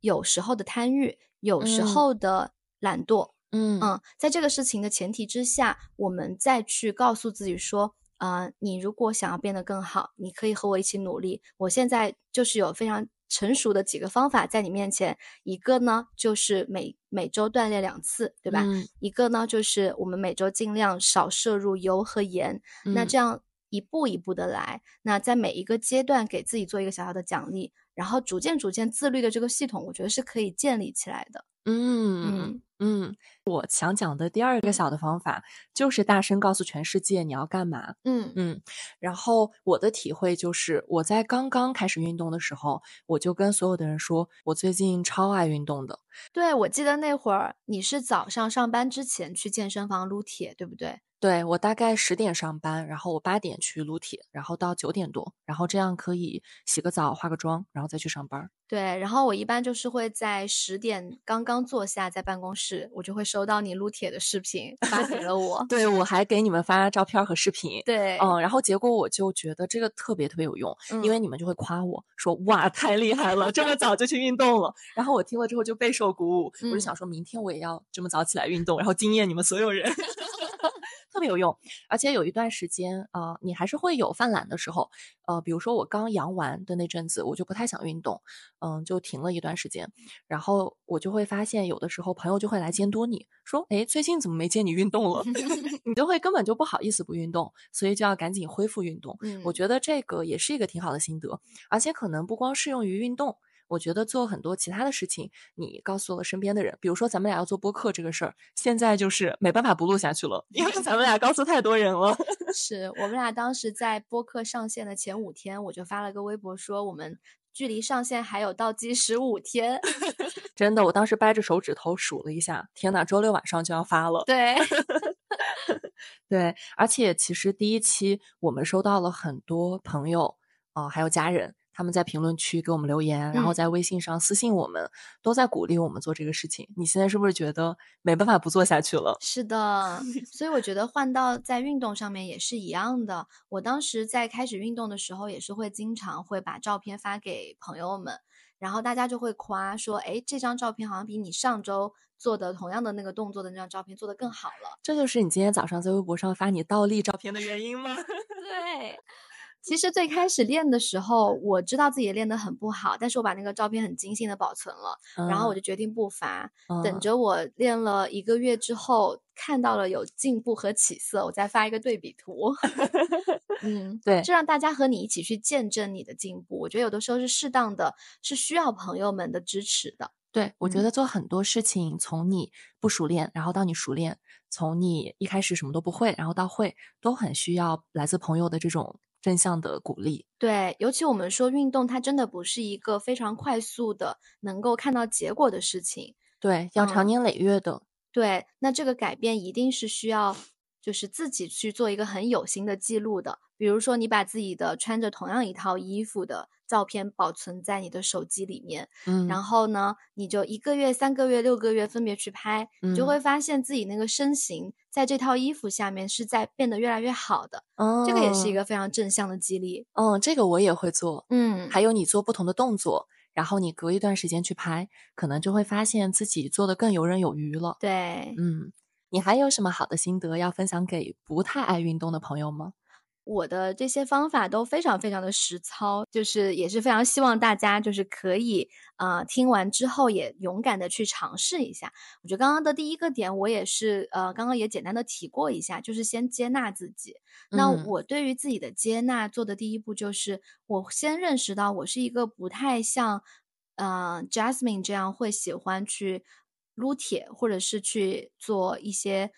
有时候的贪欲，有时候的懒惰。
嗯
嗯，在这个事情的前提之下，我们再去告诉自己说，啊，你如果想要变得更好，你可以和我一起努力。我现在就是有非常。成熟的几个方法在你面前，一个呢就是每每周锻炼两次，对吧？一个呢就是我们每周尽量少摄入油和盐，那这样一步一步的来，那在每一个阶段给自己做一个小小的奖励，然后逐渐逐渐自律的这个系统，我觉得是可以建立起来的。
嗯嗯嗯，我想讲的第二个小的方法就是大声告诉全世界你要干嘛。
嗯
嗯，然后我的体会就是，我在刚刚开始运动的时候，我就跟所有的人说，我最近超爱运动的。
对，我记得那会儿你是早上上班之前去健身房撸铁，对不对？
对我大概十点上班，然后我八点去撸铁，然后到九点多，然后这样可以洗个澡、化个妆，然后再去上班。
对，然后我一般就是会在十点刚刚坐下在办公室，我就会收到你撸铁的视频发给了我。
对我还给你们发照片和视频。
对，
嗯，然后结果我就觉得这个特别特别有用，因为你们就会夸我说哇太厉害了，这么早就去运动了。然后我听了之后就备受鼓舞，我就想说明天我也要这么早起来运动，然后惊艳你们所有人。特别有用，而且有一段时间啊，你还是会有犯懒的时候，呃，比如说我刚阳完的那阵子，我就不太想运动，嗯，就停了一段时间，然后我就会发现，有的时候朋友就会来监督你说，哎，最近怎么没见你运动了？你就会根本就不好意思不运动，所以就要赶紧恢复运动。嗯我觉得这个也是一个挺好的心得，而且可能不光适用于运动。我觉得做很多其他的事情，你告诉了身边的人，比如说咱们俩要做播客这个事儿，现在就是没办法不录下去了，因为咱们俩告诉太多人了。
是我们俩当时在播客上线的前五天，我就发了个微博说，我们距离上线还有倒计时五天。
真的，我当时掰着手指头数了一下，天呐，周六晚上就要发了。
对，
对，而且其实第一期我们收到了很多朋友啊，还有家人。他们在评论区给我们留言，然后在微信上私信我们，都在鼓励我们做这个事情。你现在是不是觉得没办法不做下去了？
是的，所以我觉得换到在运动上面也是一样的。我当时在开始运动的时候，也是会经常会把照片发给朋友们，然后大家就会夸说：“哎，这张照片好像比你上周做的同样的那个动作的那张照片做的更好了。”
这就是你今天早上在微博上发你倒立照片的原因吗？
对。其实最开始练的时候，我知道自己练得很不好，但是我把那个照片很精心的保存了，然后我就决定不发，等着我练了一个月之后，看到了有进步和起色，我再发一个对比图。嗯，
对，
这让大家和你一起去见证你的进步。我觉得有的时候是适当的，是需要朋友们的支持的。
对，我觉得做很多事情，从你不熟练，然后到你熟练，从你一开始什么都不会，然后到会，都很需要来自朋友的这种。正向的鼓励，
对，尤其我们说运动，它真的不是一个非常快速的能够看到结果的事情，
对，要长年累月的。
对，那这个改变一定是需要，就是自己去做一个很有心的记录的。比如说，你把自己的穿着同样一套衣服的照片保存在你的手机里面，
嗯，
然后呢，你就一个月、三个月、六个月分别去拍，你就会发现自己那个身形在这套衣服下面是在变得越来越好的。
哦，
这个也是一个非常正向的激励。
嗯，这个我也会做。
嗯，
还有你做不同的动作，然后你隔一段时间去拍，可能就会发现自己做的更游刃有余了。
对，
嗯，你还有什么好的心得要分享给不太爱运动的朋友吗？
我的这些方法都非常非常的实操，就是也是非常希望大家就是可以呃听完之后也勇敢的去尝试一下。我觉得刚刚的第一个点我也是呃刚刚也简单的提过一下，就是先接纳自己。那我对于自己的接纳做的第一步就是我先认识到我是一个不太像呃 Jasmine 这样会喜欢去撸铁或者是去做一些。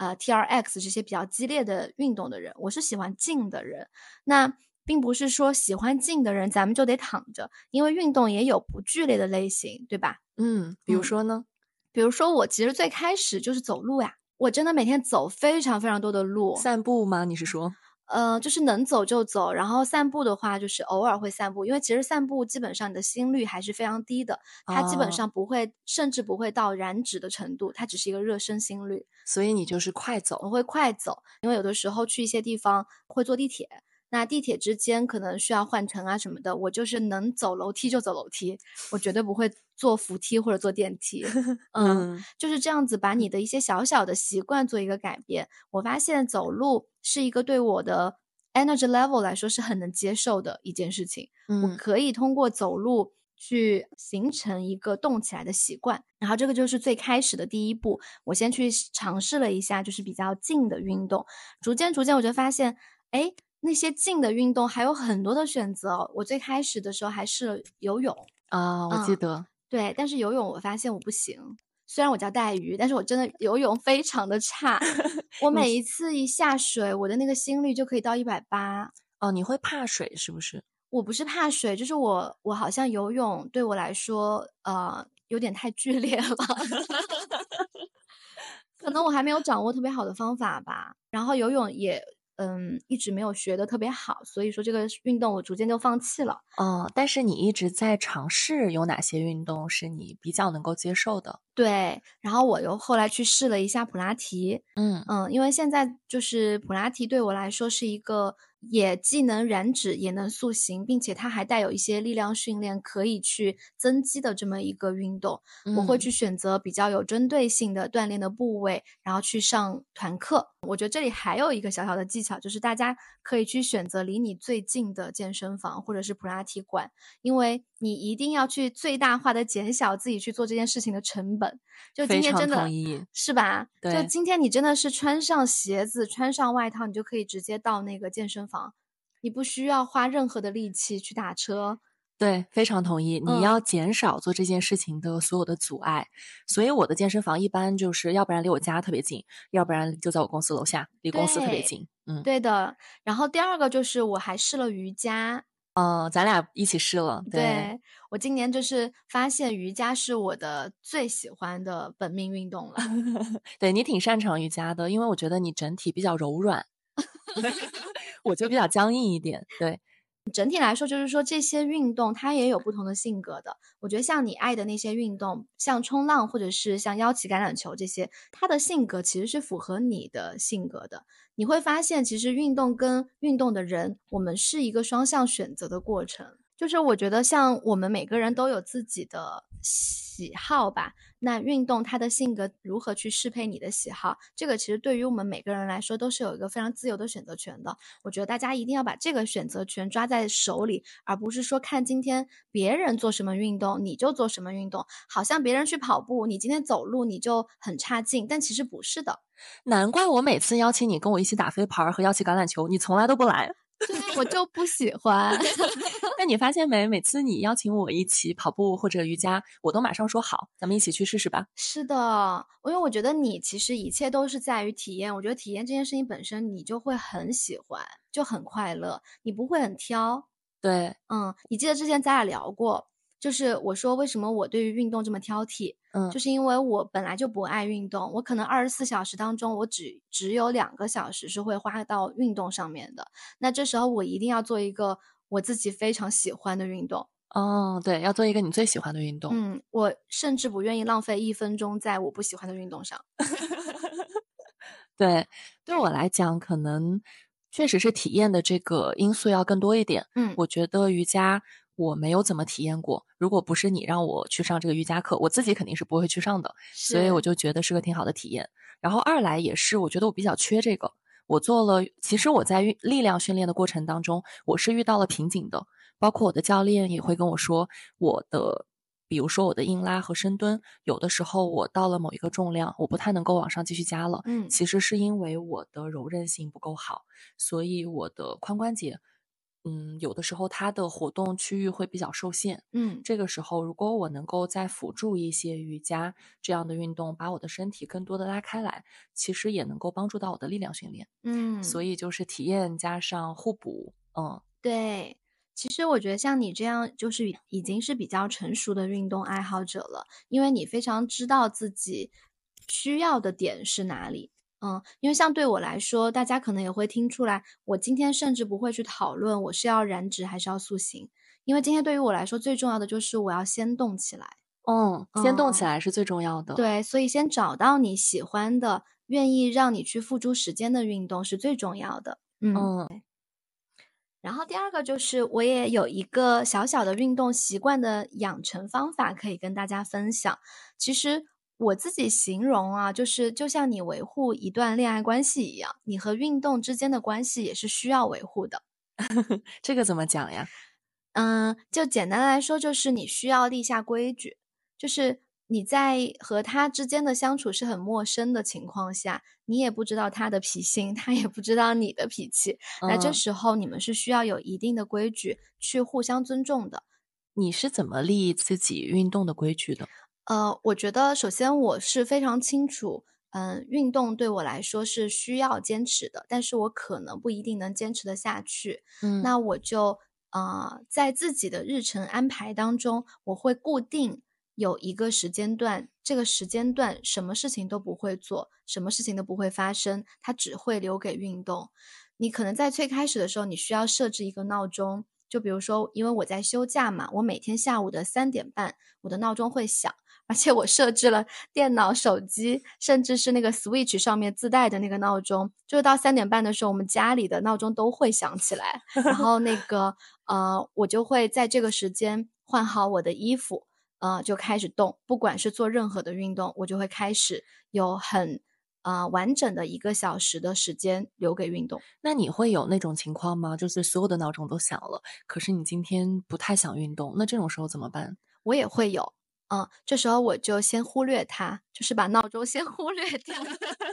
呃，T R X 这些比较激烈的运动的人，我是喜欢静的人。那并不是说喜欢静的人咱们就得躺着，因为运动也有不剧烈的类型，对吧？
嗯，比如说呢？
比如说我其实最开始就是走路呀，我真的每天走非常非常多的路。
散步吗？你是说？
呃，就是能走就走，然后散步的话，就是偶尔会散步，因为其实散步基本上你的心率还是非常低的，它基本上不会，甚至不会到燃脂的程度，它只是一个热身心率。
所以你就是快走，
我会快走，因为有的时候去一些地方会坐地铁。那地铁之间可能需要换乘啊什么的，我就是能走楼梯就走楼梯，我绝对不会坐扶梯或者坐电梯。嗯，就是这样子，把你的一些小小的习惯做一个改变。我发现走路是一个对我的 energy level 来说是很能接受的一件事情。嗯我可以通过走路去形成一个动起来的习惯，然后这个就是最开始的第一步。我先去尝试了一下，就是比较静的运动，逐渐逐渐我就发现，哎。那些静的运动还有很多的选择。我最开始的时候还是游泳
啊，我记得
对，但是游泳我发现我不行。虽然我叫带鱼，但是我真的游泳非常的差。我每一次一下水，我的那个心率就可以到一百八。
哦，你会怕水是不是？
我不是怕水，就是我我好像游泳对我来说呃有点太剧烈了，可能我还没有掌握特别好的方法吧。然后游泳也。嗯，一直没有学的特别好，所以说这个运动我逐渐就放弃了。
哦，但是你一直在尝试，有哪些运动是你比较能够接受的？
对，然后我又后来去试了一下普拉提。
嗯
嗯，因为现在就是普拉提对我来说是一个。也既能燃脂，也能塑形，并且它还带有一些力量训练，可以去增肌的这么一个运动。我会去选择比较有针对性的锻炼的部位，然后去上团课。我觉得这里还有一个小小的技巧，就是大家可以去选择离你最近的健身房或者是普拉提馆，因为你一定要去最大化的减小自己去做这件事情的成本。就今天真的，是吧？就今天你真的是穿上鞋子，穿上外套，你就可以直接到那个健身房，你不需要花任何的力气去打车。
对，非常同意。你要减少做这件事情的所有的阻碍。所以我的健身房一般就是要不然离我家特别近，要不然就在我公司楼下，离公司特别近。嗯，
对的。然后第二个就是我还试了瑜伽。
嗯，咱俩一起试了。对
我今年就是发现瑜伽是我的最喜欢的本命运动了。
对你挺擅长瑜伽的，因为我觉得你整体比较柔软，我就比较僵硬一点。对。
整体来说，就是说这些运动它也有不同的性格的。我觉得像你爱的那些运动，像冲浪或者是像腰旗橄榄球这些，它的性格其实是符合你的性格的。你会发现，其实运动跟运动的人，我们是一个双向选择的过程。就是我觉得，像我们每个人都有自己的喜好吧。那运动它的性格如何去适配你的喜好，这个其实对于我们每个人来说都是有一个非常自由的选择权的。我觉得大家一定要把这个选择权抓在手里，而不是说看今天别人做什么运动你就做什么运动，好像别人去跑步，你今天走路你就很差劲，但其实不是的。
难怪我每次邀请你跟我一起打飞盘和邀请橄榄球，你从来都不来。
我就不喜欢。
那你发现没？每次你邀请我一起跑步或者瑜伽，我都马上说好，咱们一起去试试吧。
是的，因为我觉得你其实一切都是在于体验。我觉得体验这件事情本身，你就会很喜欢，就很快乐，你不会很挑。
对，
嗯，你记得之前咱俩聊过。就是我说为什么我对于运动这么挑剔，
嗯，
就是因为我本来就不爱运动，我可能二十四小时当中我只只有两个小时是会花到运动上面的。那这时候我一定要做一个我自己非常喜欢的运动。
哦，对，要做一个你最喜欢的运动。
嗯，我甚至不愿意浪费一分钟在我不喜欢的运动上。
对，对我来讲，可能确实是体验的这个因素要更多一点。
嗯，
我觉得瑜伽我没有怎么体验过。如果不是你让我去上这个瑜伽课，我自己肯定是不会去上的。所以我就觉得是个挺好的体验。然后二来也是，我觉得我比较缺这个。我做了，其实我在力量训练的过程当中，我是遇到了瓶颈的。包括我的教练也会跟我说，我的。比如说我的硬拉和深蹲，有的时候我到了某一个重量，我不太能够往上继续加了。
嗯，
其实是因为我的柔韧性不够好，所以我的髋关节，嗯，有的时候它的活动区域会比较受限。
嗯，
这个时候如果我能够再辅助一些瑜伽这样的运动，把我的身体更多的拉开来，其实也能够帮助到我的力量训练。
嗯，
所以就是体验加上互补。嗯，
对。其实我觉得像你这样，就是已经是比较成熟的运动爱好者了，因为你非常知道自己需要的点是哪里。嗯，因为像对我来说，大家可能也会听出来，我今天甚至不会去讨论我是要燃脂还是要塑形，因为今天对于我来说最重要的就是我要先动起来。
嗯，先动起来是最重要的。
对，所以先找到你喜欢的、愿意让你去付诸时间的运动是最重要的。嗯。然后第二个就是，我也有一个小小的运动习惯的养成方法可以跟大家分享。其实我自己形容啊，就是就像你维护一段恋爱关系一样，你和运动之间的关系也是需要维护的。
这个怎么讲呀？
嗯，就简单来说，就是你需要立下规矩，就是。你在和他之间的相处是很陌生的情况下，你也不知道他的脾性，他也不知道你的脾气。那这时候你们是需要有一定的规矩去互相尊重的。
你是怎么立自己运动的规矩的？
呃，我觉得首先我是非常清楚，嗯，运动对我来说是需要坚持的，但是我可能不一定能坚持得下去。
嗯，
那我就呃在自己的日程安排当中，我会固定。有一个时间段，这个时间段什么事情都不会做，什么事情都不会发生，它只会留给运动。你可能在最开始的时候，你需要设置一个闹钟，就比如说，因为我在休假嘛，我每天下午的三点半，我的闹钟会响，而且我设置了电脑、手机，甚至是那个 Switch 上面自带的那个闹钟，就是到三点半的时候，我们家里的闹钟都会响起来，然后那个呃，我就会在这个时间换好我的衣服。呃，就开始动，不管是做任何的运动，我就会开始有很啊完整的一个小时的时间留给运动。
那你会有那种情况吗？就是所有的闹钟都响了，可是你今天不太想运动，那这种时候怎么办？
我也会有，嗯，这时候我就先忽略它，就是把闹钟先忽略掉，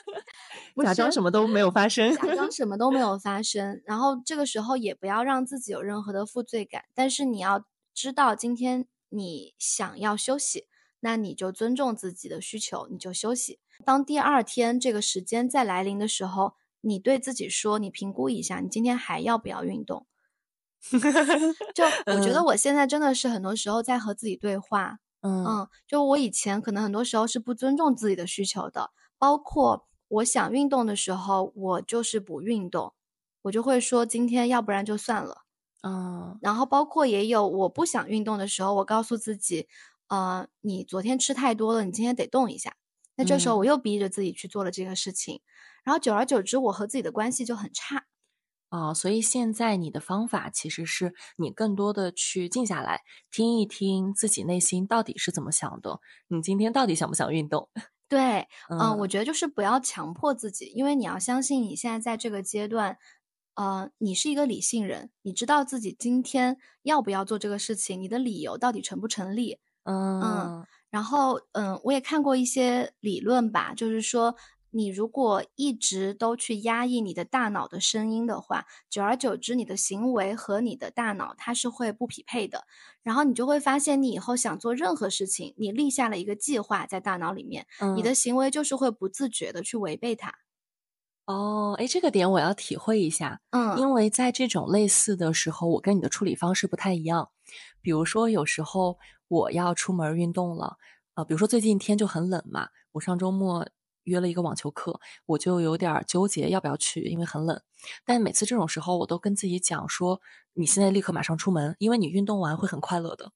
假装什么都没有发生，
假装什么都没有发生。然后这个时候也不要让自己有任何的负罪感，但是你要知道今天。你想要休息，那你就尊重自己的需求，你就休息。当第二天这个时间再来临的时候，你对自己说，你评估一下，你今天还要不要运动？就我觉得我现在真的是很多时候在和自己对话。嗯，就我以前可能很多时候是不尊重自己的需求的，包括我想运动的时候，我就是不运动，我就会说今天要不然就算了。
嗯，
然后包括也有我不想运动的时候，我告诉自己，呃，你昨天吃太多了，你今天得动一下。那这时候我又逼着自己去做了这个事情，然后久而久之，我和自己的关系就很差。
哦，所以现在你的方法其实是你更多的去静下来，听一听自己内心到底是怎么想的。你今天到底想不想运动？
对，嗯，我觉得就是不要强迫自己，因为你要相信你现在在这个阶段。呃，你是一个理性人，你知道自己今天要不要做这个事情，你的理由到底成不成立？
嗯，
然后嗯，我也看过一些理论吧，就是说，你如果一直都去压抑你的大脑的声音的话，久而久之，你的行为和你的大脑它是会不匹配的，然后你就会发现，你以后想做任何事情，你立下了一个计划在大脑里面，你的行为就是会不自觉的去违背它。
哦，哎，这个点我要体会一下，
嗯，
因为在这种类似的时候，我跟你的处理方式不太一样。比如说，有时候我要出门运动了，呃，比如说最近天就很冷嘛，我上周末约了一个网球课，我就有点纠结要不要去，因为很冷。但每次这种时候，我都跟自己讲说：“你现在立刻马上出门，因为你运动完会很快乐的。”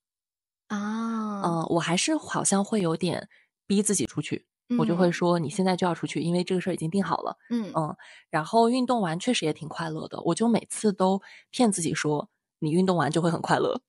啊，
嗯，我还是好像会有点逼自己出去，我就会说：“你现在就要出去，因为这个事儿已经定好了。”
嗯
嗯，然后运动完确实也挺快乐的，我就每次都骗自己说：“你运动完就会很快乐。”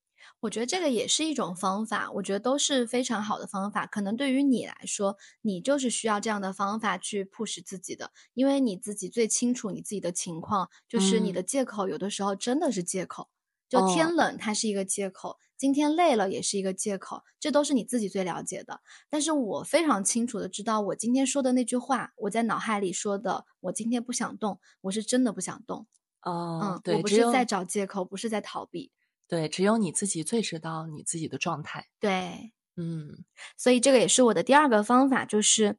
我觉得这个也是一种方法，我觉得都是非常好的方法。可能对于你来说，你就是需要这样的方法去 push 自己的，因为你自己最清楚你自己的情况。就是你的借口有的时候真的是借口，就天冷它是一个借口，今天累了也是一个借口，这都是你自己最了解的。但是我非常清楚的知道，我今天说的那句话，我在脑海里说的，我今天不想动，我是真的不想动。
哦，
嗯，我不是在找借口，不是在逃避。
对，只有你自己最知道你自己的状态。
对，
嗯，
所以这个也是我的第二个方法，就是，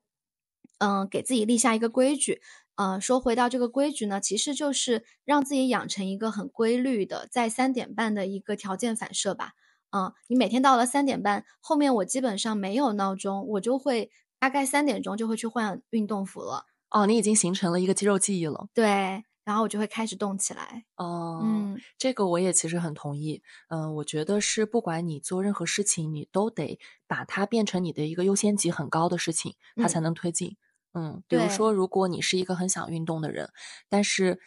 嗯，给自己立下一个规矩。嗯，说回到这个规矩呢，其实就是让自己养成一个很规律的在三点半的一个条件反射吧。嗯，你每天到了三点半，后面我基本上没有闹钟，我就会大概三点钟就会去换运动服了。哦，
你已经形成了一个肌肉记忆了。
对。然后我就会开始动起来。
哦，嗯，这个我也其实很同意。嗯，我觉得是不管你做任何事情，你都得把它变成你的一个优先级很高的事情，它才能推进。嗯，比如说，如果你是一个很想运动的人，但是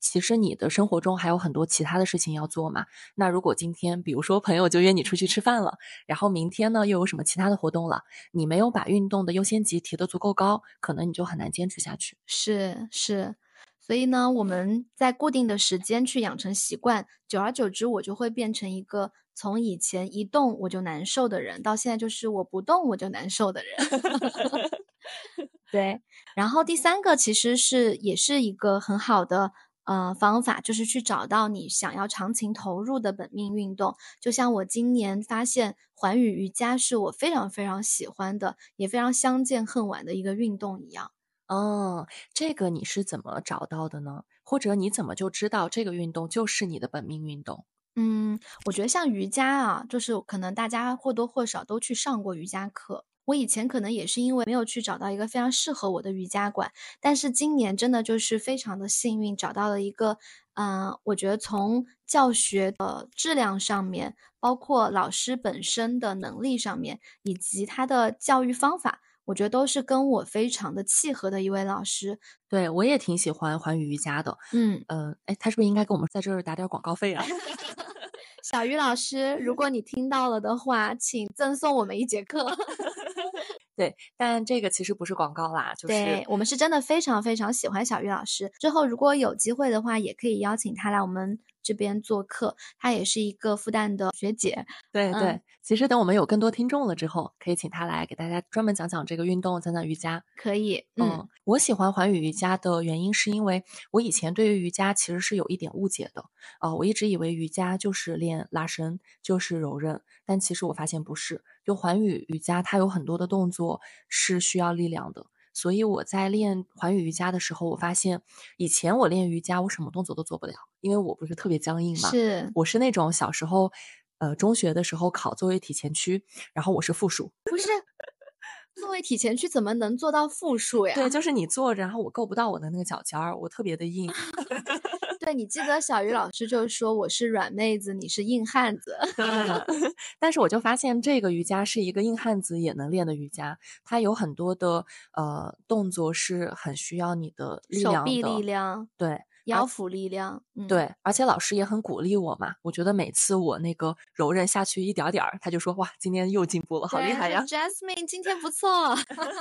其实你的生活中还有很多其他的事情要做嘛。那如果今天，比如说朋友就约你出去吃饭了，然后明天呢又有什么其他的活动了，你没有把运动的优先级提得足够高，可能你就很难坚持下去。
是是。所以呢，我们在固定的时间去养成习惯，久而久之，我就会变成一个从以前一动我就难受的人，到现在就是我不动我就难受的人。对，然后第三个其实是也是一个很好的呃方法，就是去找到你想要长情投入的本命运动。就像我今年发现环宇瑜伽是我非常非常喜欢的，也非常相见恨晚的一个运动一样。
哦，这个你是怎么找到的呢？或者你怎么就知道这个运动就是你的本命运动？
嗯，我觉得像瑜伽啊，就是可能大家或多或少都去上过瑜伽课。我以前可能也是因为没有去找到一个非常适合我的瑜伽馆，但是今年真的就是非常的幸运，找到了一个，嗯，我觉得从教学的质量上面，包括老师本身的能力上面，以及他的教育方法。我觉得都是跟我非常的契合的一位老师，
对我也挺喜欢环宇瑜伽的。
嗯
呃，哎，他是不是应该给我们在这儿打点广告费啊？
小鱼老师，如果你听到了的话，请赠送我们一节课。
对，但这个其实不是广告啦，就是
我们是真的非常非常喜欢小鱼老师。之后如果有机会的话，也可以邀请他来我们。这边做客，她也是一个复旦的学姐。
对对，其实等我们有更多听众了之后，可以请她来给大家专门讲讲这个运动，讲讲瑜伽。
可以，
嗯，我喜欢环宇瑜伽的原因是因为我以前对于瑜伽其实是有一点误解的。呃，我一直以为瑜伽就是练拉伸，就是柔韧，但其实我发现不是。就环宇瑜伽，它有很多的动作是需要力量的。所以我在练环宇瑜伽的时候，我发现以前我练瑜伽，我什么动作都做不了，因为我不是特别僵硬嘛。
是，
我是那种小时候，呃，中学的时候考作为体前屈，然后我是负数。
不是，作为体前屈怎么能做到负数呀？
对，就是你坐着，然后我够不到我的那个脚尖儿，我特别的硬。
对你记得小鱼老师就说我是软妹子，你是硬汉子。
但是我就发现这个瑜伽是一个硬汉子也能练的瑜伽，它有很多的呃动作是很需要你的力量的，
手臂力量，
对。
腰腹力量，嗯
对，而且老师也很鼓励我嘛。我觉得每次我那个柔韧下去一点点儿，他就说：“哇，今天又进步了，好厉害呀
！”Jasmine 今天不错。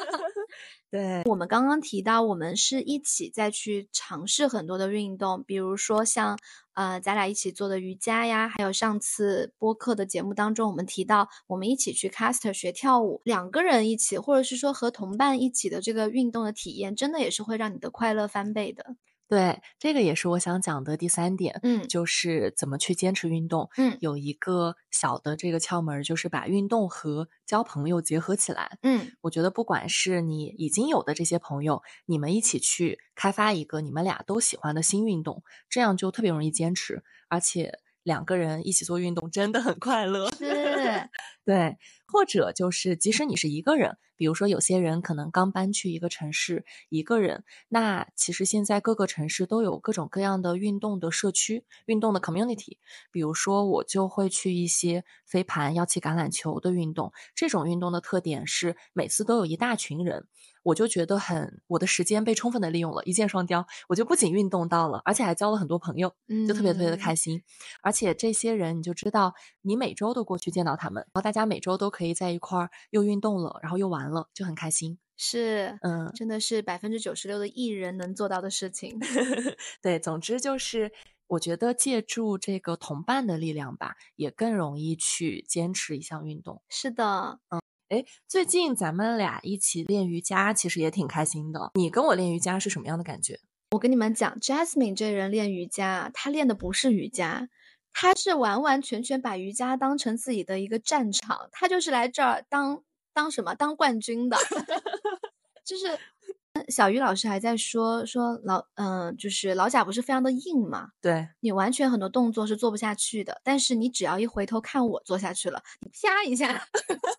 对，
我们刚刚提到，我们是一起再去尝试很多的运动，比如说像呃，咱俩一起做的瑜伽呀，还有上次播客的节目当中，我们提到我们一起去 Caster 学跳舞，两个人一起，或者是说和同伴一起的这个运动的体验，真的也是会让你的快乐翻倍的。
对，这个也是我想讲的第三点，
嗯，
就是怎么去坚持运动，
嗯，
有一个小的这个窍门，就是把运动和交朋友结合起来，
嗯，
我觉得不管是你已经有的这些朋友，你们一起去开发一个你们俩都喜欢的新运动，这样就特别容易坚持，而且两个人一起做运动真的很快乐，
是，
对或者就是即使你是一个人，比如说有些人可能刚搬去一个城市，一个人，那其实现在各个城市都有各种各样的运动的社区、运动的 community。比如说我就会去一些飞盘、腰旗橄榄球的运动，这种运动的特点是每次都有一大群人。我就觉得很，我的时间被充分的利用了，一箭双雕。我就不仅运动到了，而且还交了很多朋友，就特别特别的开心。而且这些人，你就知道，你每周都过去见到他们，然后大家每周都可以在一块儿又运动了，然后又玩了，就很开心。
是，嗯，真的是百分之九十六的艺人能做到的事情。
对，总之就是，我觉得借助这个同伴的力量吧，也更容易去坚持一项运动。
是的，
嗯。哎，最近咱们俩一起练瑜伽，其实也挺开心的。你跟我练瑜伽是什么样的感觉？
我跟你们讲，Jasmine 这人练瑜伽，他练的不是瑜伽，他是完完全全把瑜伽当成自己的一个战场，他就是来这儿当当什么当冠军的，就是。小鱼老师还在说说老嗯，就是老贾不是非常的硬嘛？
对
你完全很多动作是做不下去的，但是你只要一回头看我做下去了，你啪一下，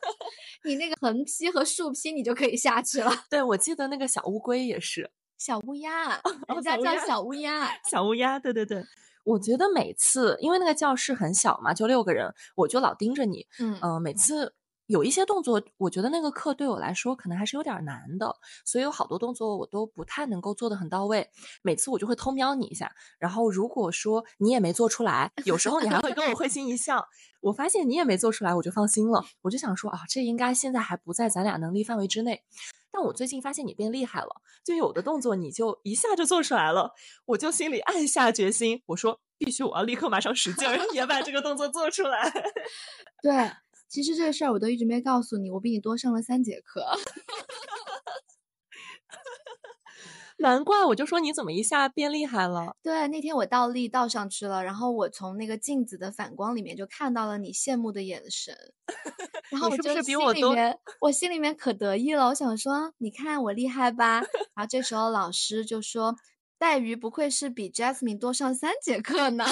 你那个横劈和竖劈你就可以下去了。
对，我记得那个小乌龟也是
小乌鸦，人家叫小乌鸦，
小乌鸦。对对对，我觉得每次因为那个教室很小嘛，就六个人，我就老盯着你，嗯嗯，每次。有一些动作，我觉得那个课对我来说可能还是有点难的，所以有好多动作我都不太能够做得很到位。每次我就会偷瞄你一下，然后如果说你也没做出来，有时候你还会跟我会心一笑。我发现你也没做出来，我就放心了。我就想说啊，这应该现在还不在咱俩能力范围之内。但我最近发现你变厉害了，就有的动作你就一下就做出来了，我就心里暗下决心，我说必须我要立刻马上使劲儿也把这个动作做出来。
对。其实这个事儿我都一直没告诉你，我比你多上了三节课，
难怪我就说你怎么一下变厉害了。
对，那天我倒立倒上去了，然后我从那个镜子的反光里面就看到了你羡慕的眼神，然后我就心里面我心里面可得意了，我想说你看我厉害吧。然后这时候老师就说：“带鱼不愧是比 Jasmine 多上三节课呢。”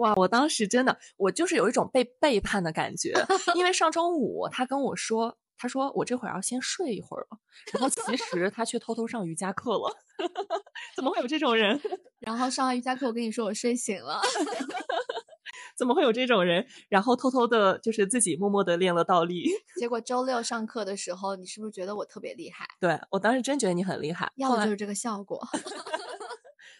哇！我当时真的，我就是有一种被背叛的感觉，因为上周五他跟我说，他说我这会儿要先睡一会儿了，然后其实他却偷偷上瑜伽课了，怎么会有这种人？
然后上完瑜伽课，我跟你说我睡醒了，
怎么会有这种人？然后偷偷的，就是自己默默的练了倒立，
结果周六上课的时候，你是不是觉得我特别厉害？
对我当时真觉得你很厉害，
要的就是这个效果。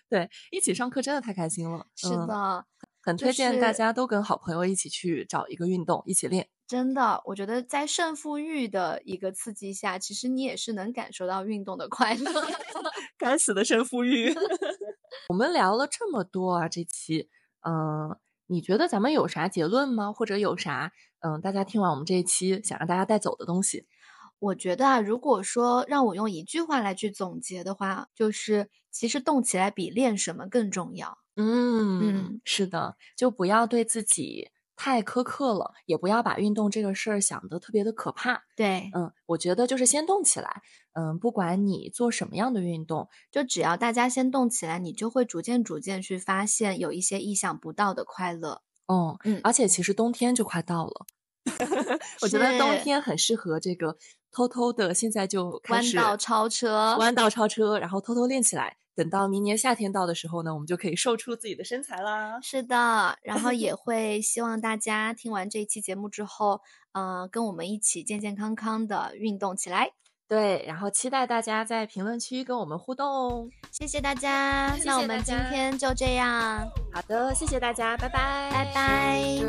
对，一起上课真的太开心了，
是的。
很推荐大家都跟好朋友一起去找一个运动一起练。
真的，我觉得在胜负欲的一个刺激下，其实你也是能感受到运动的快乐。
该死的胜负欲！我们聊了这么多啊，这期，嗯，你觉得咱们有啥结论吗？或者有啥，嗯，大家听完我们这一期想让大家带走的东西？
我觉得啊，如果说让我用一句话来去总结的话，就是其实动起来比练什么更重要。
嗯嗯，是的，就不要对自己太苛刻了，也不要把运动这个事儿想得特别的可怕。
对，
嗯，我觉得就是先动起来。嗯，不管你做什么样的运动，
就只要大家先动起来，你就会逐渐逐渐去发现有一些意想不到的快乐。
哦，嗯，而且其实冬天就快到了，我觉得冬天很适合这个偷偷的，现在就开始
弯道超车，
弯道超车，然后偷偷练起来。等到明年夏天到的时候呢，我们就可以瘦出自己的身材啦。
是的，然后也 会希望大家听完这一期节目之后，呃，跟我们一起健健康康的运动起来。
对，然后期待大家在评论区跟我们互动，
谢谢大家。那我们今天就这样，
好的，谢谢大家，拜拜，
拜拜。